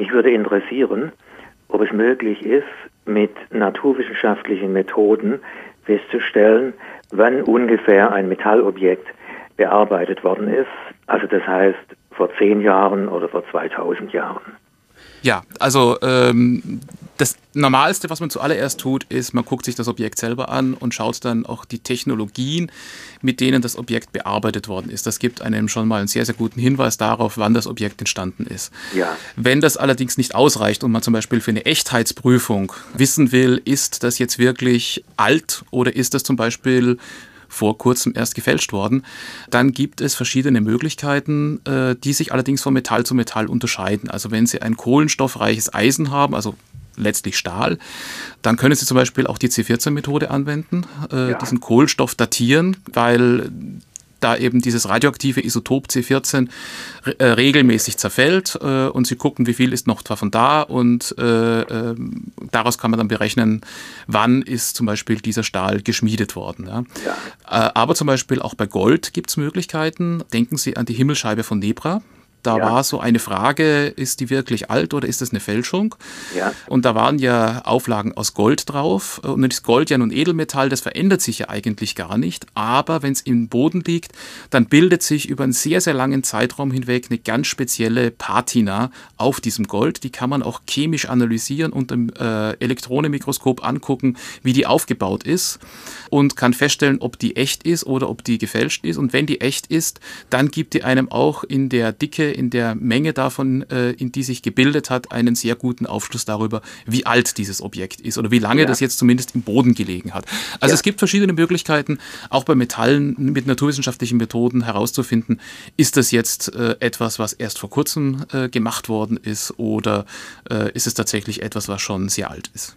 Mich würde interessieren, ob es möglich ist, mit naturwissenschaftlichen Methoden festzustellen, wann ungefähr ein Metallobjekt bearbeitet worden ist. Also das heißt vor zehn Jahren oder vor 2000 Jahren. Ja, also ähm, das Normalste, was man zuallererst tut, ist, man guckt sich das Objekt selber an und schaut dann auch die Technologien, mit denen das Objekt bearbeitet worden ist. Das gibt einem schon mal einen sehr, sehr guten Hinweis darauf, wann das Objekt entstanden ist. Ja. Wenn das allerdings nicht ausreicht und man zum Beispiel für eine Echtheitsprüfung wissen will, ist das jetzt wirklich alt oder ist das zum Beispiel vor kurzem erst gefälscht worden. Dann gibt es verschiedene Möglichkeiten, äh, die sich allerdings von Metall zu Metall unterscheiden. Also wenn Sie ein kohlenstoffreiches Eisen haben, also letztlich Stahl. Dann können Sie zum Beispiel auch die C14-Methode anwenden, äh, ja. diesen Kohlenstoff datieren, weil da eben dieses radioaktive Isotop C14 äh, regelmäßig zerfällt äh, und sie gucken, wie viel ist noch davon da und äh, ähm, daraus kann man dann berechnen, wann ist zum Beispiel dieser Stahl geschmiedet worden. Ja. ja. Äh, aber zum Beispiel auch bei Gold gibt es Möglichkeiten. Denken Sie an die Himmelscheibe von Nebra. Da ja. war so eine Frage, ist die wirklich alt oder ist das eine Fälschung? Ja. Und da waren ja Auflagen aus Gold drauf. Und das Gold ja nun Edelmetall, das verändert sich ja eigentlich gar nicht. Aber wenn es im Boden liegt, dann bildet sich über einen sehr, sehr langen Zeitraum hinweg eine ganz spezielle Patina auf diesem Gold. Die kann man auch chemisch analysieren und im äh, Elektronenmikroskop angucken, wie die aufgebaut ist. Und kann feststellen, ob die echt ist oder ob die gefälscht ist. Und wenn die echt ist, dann gibt die einem auch in der Dicke in der Menge davon, äh, in die sich gebildet hat, einen sehr guten Aufschluss darüber, wie alt dieses Objekt ist oder wie lange ja. das jetzt zumindest im Boden gelegen hat. Also ja. es gibt verschiedene Möglichkeiten, auch bei Metallen mit naturwissenschaftlichen Methoden herauszufinden, ist das jetzt äh, etwas, was erst vor kurzem äh, gemacht worden ist oder äh, ist es tatsächlich etwas, was schon sehr alt ist.